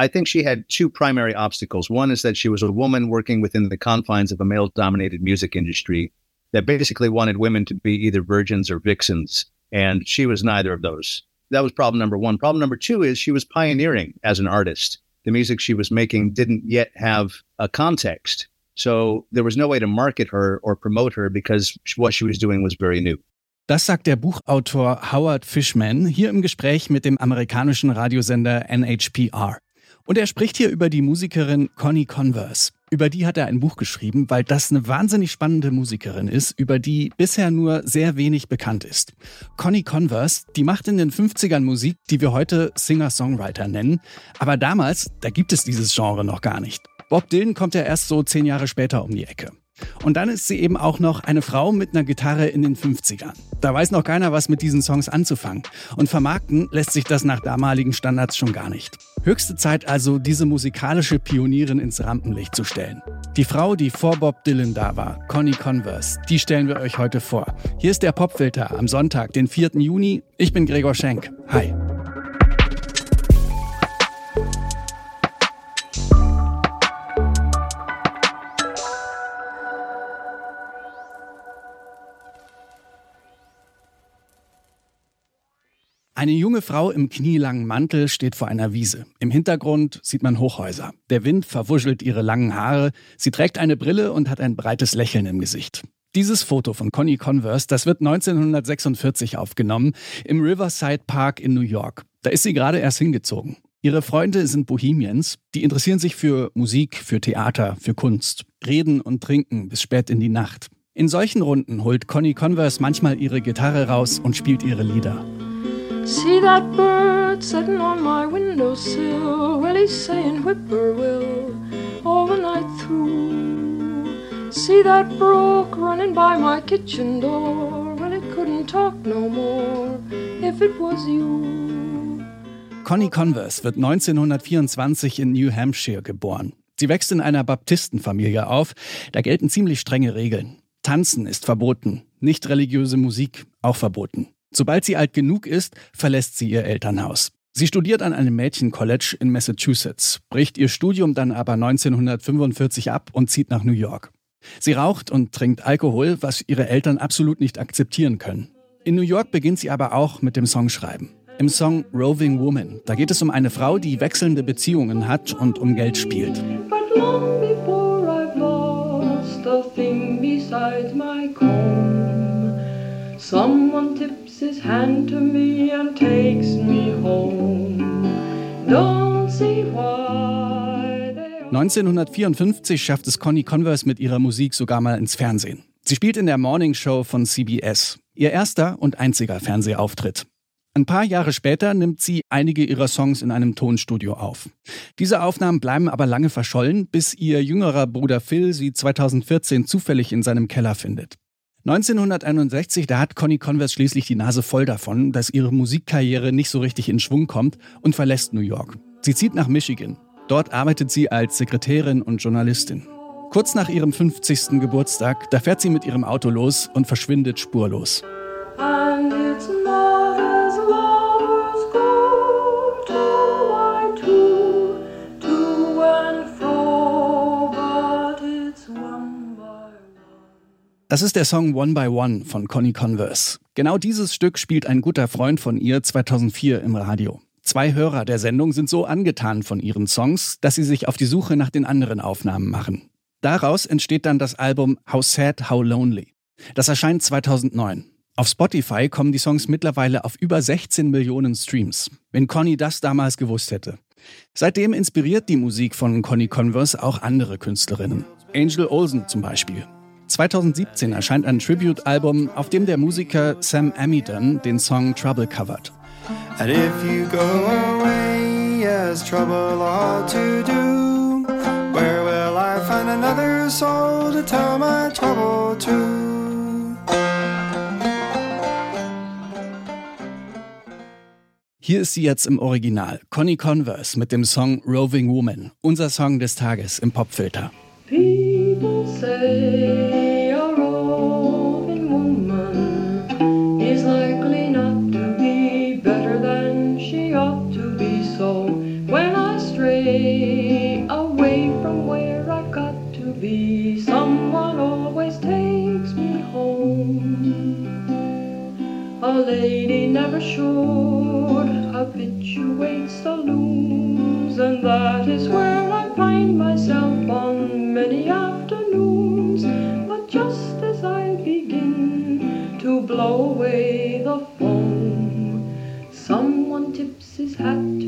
I think she had two primary obstacles. One is that she was a woman working within the confines of a male dominated music industry that basically wanted women to be either virgins or vixens. And she was neither of those. That was problem number one. Problem number two is she was pioneering as an artist. The music she was making didn't yet have a context. So there was no way to market her or promote her because what she was doing was very new. Das sagt der Buchautor Howard Fishman hier im Gespräch mit dem amerikanischen Radiosender NHPR. Und er spricht hier über die Musikerin Connie Converse. Über die hat er ein Buch geschrieben, weil das eine wahnsinnig spannende Musikerin ist, über die bisher nur sehr wenig bekannt ist. Connie Converse, die macht in den 50ern Musik, die wir heute Singer-Songwriter nennen. Aber damals, da gibt es dieses Genre noch gar nicht. Bob Dylan kommt ja erst so zehn Jahre später um die Ecke. Und dann ist sie eben auch noch eine Frau mit einer Gitarre in den 50ern. Da weiß noch keiner, was mit diesen Songs anzufangen. Und vermarkten lässt sich das nach damaligen Standards schon gar nicht. Höchste Zeit also, diese musikalische Pionierin ins Rampenlicht zu stellen. Die Frau, die vor Bob Dylan da war, Connie Converse, die stellen wir euch heute vor. Hier ist der Popfilter am Sonntag, den 4. Juni. Ich bin Gregor Schenk. Hi. Eine junge Frau im knielangen Mantel steht vor einer Wiese. Im Hintergrund sieht man Hochhäuser. Der Wind verwuschelt ihre langen Haare. Sie trägt eine Brille und hat ein breites Lächeln im Gesicht. Dieses Foto von Connie Converse, das wird 1946 aufgenommen im Riverside Park in New York. Da ist sie gerade erst hingezogen. Ihre Freunde sind Bohemians, die interessieren sich für Musik, für Theater, für Kunst, reden und trinken bis spät in die Nacht. In solchen Runden holt Connie Converse manchmal ihre Gitarre raus und spielt ihre Lieder. See that bird sitting on my windowsill. Well, he's saying whippoorwill all the night through. See that brook running by my kitchen door. Well, it couldn't talk no more if it was you. Connie Converse wird 1924 in New Hampshire geboren. Sie wächst in einer Baptistenfamilie auf. Da gelten ziemlich strenge Regeln. Tanzen ist verboten, nicht religiöse Musik auch verboten. Sobald sie alt genug ist, verlässt sie ihr Elternhaus. Sie studiert an einem Mädchencollege in Massachusetts, bricht ihr Studium dann aber 1945 ab und zieht nach New York. Sie raucht und trinkt Alkohol, was ihre Eltern absolut nicht akzeptieren können. In New York beginnt sie aber auch mit dem Songschreiben. Im Song Roving Woman, da geht es um eine Frau, die wechselnde Beziehungen hat und um Geld spielt. But long before I've lost a thing besides my someone tipped his hand to me and takes me home. Don't see why 1954 schafft es Connie Converse mit ihrer Musik sogar mal ins Fernsehen. Sie spielt in der Morning Show von CBS. Ihr erster und einziger Fernsehauftritt. Ein paar Jahre später nimmt sie einige ihrer Songs in einem Tonstudio auf. Diese Aufnahmen bleiben aber lange verschollen, bis ihr jüngerer Bruder Phil sie 2014 zufällig in seinem Keller findet. 1961, da hat Connie Converse schließlich die Nase voll davon, dass ihre Musikkarriere nicht so richtig in Schwung kommt und verlässt New York. Sie zieht nach Michigan. Dort arbeitet sie als Sekretärin und Journalistin. Kurz nach ihrem 50. Geburtstag, da fährt sie mit ihrem Auto los und verschwindet spurlos. Das ist der Song One by One von Connie Converse. Genau dieses Stück spielt ein guter Freund von ihr 2004 im Radio. Zwei Hörer der Sendung sind so angetan von ihren Songs, dass sie sich auf die Suche nach den anderen Aufnahmen machen. Daraus entsteht dann das Album How Sad, How Lonely. Das erscheint 2009. Auf Spotify kommen die Songs mittlerweile auf über 16 Millionen Streams. Wenn Connie das damals gewusst hätte. Seitdem inspiriert die Musik von Connie Converse auch andere Künstlerinnen. Angel Olsen zum Beispiel. 2017 erscheint ein Tribute-Album, auf dem der Musiker Sam Amidon den Song Trouble covert. And if you go away, yes, trouble all to do. Where will I find another soul to tell my trouble to? Hier ist sie jetzt im Original, Connie Converse mit dem Song Roving Woman, unser Song des Tages im Popfilter. People say never should habituate saloons, and that is where I find myself on many afternoons. But just as I begin to blow away the foam, someone tips his hat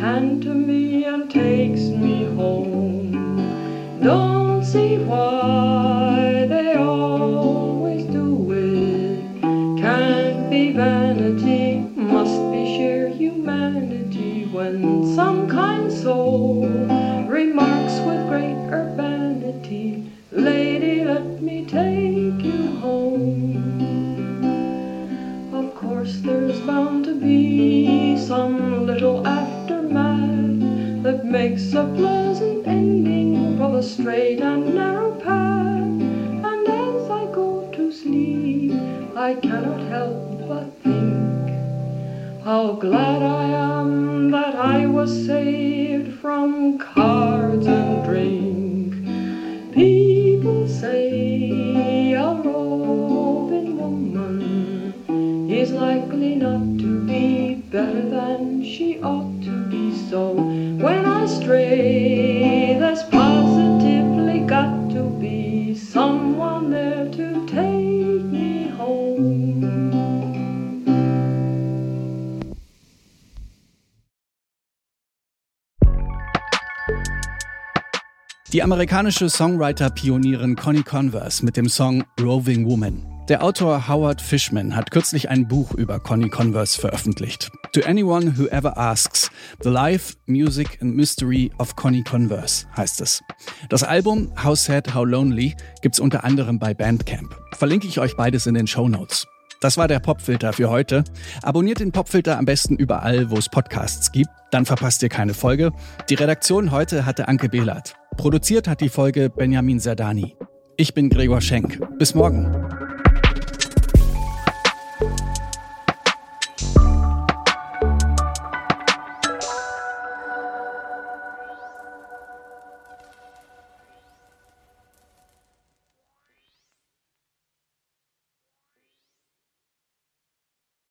hand to me and takes me home. Don't see why they always do it. Can't be vanity, must be sheer humanity when some kind soul I cannot help but think how glad I am that I was saved from cards and drink. People say Die amerikanische Songwriter-Pionierin Connie Converse mit dem Song Roving Woman. Der Autor Howard Fishman hat kürzlich ein Buch über Connie Converse veröffentlicht. To Anyone Who Ever Asks, The Life, Music and Mystery of Connie Converse heißt es. Das Album How Sad, How Lonely gibt's unter anderem bei Bandcamp. Verlinke ich euch beides in den Show Notes. Das war der Popfilter für heute. Abonniert den Popfilter am besten überall, wo es Podcasts gibt. Dann verpasst ihr keine Folge. Die Redaktion heute hatte Anke Behlert. Produziert hat die Folge Benjamin Sardani. Ich bin Gregor Schenk. Bis morgen.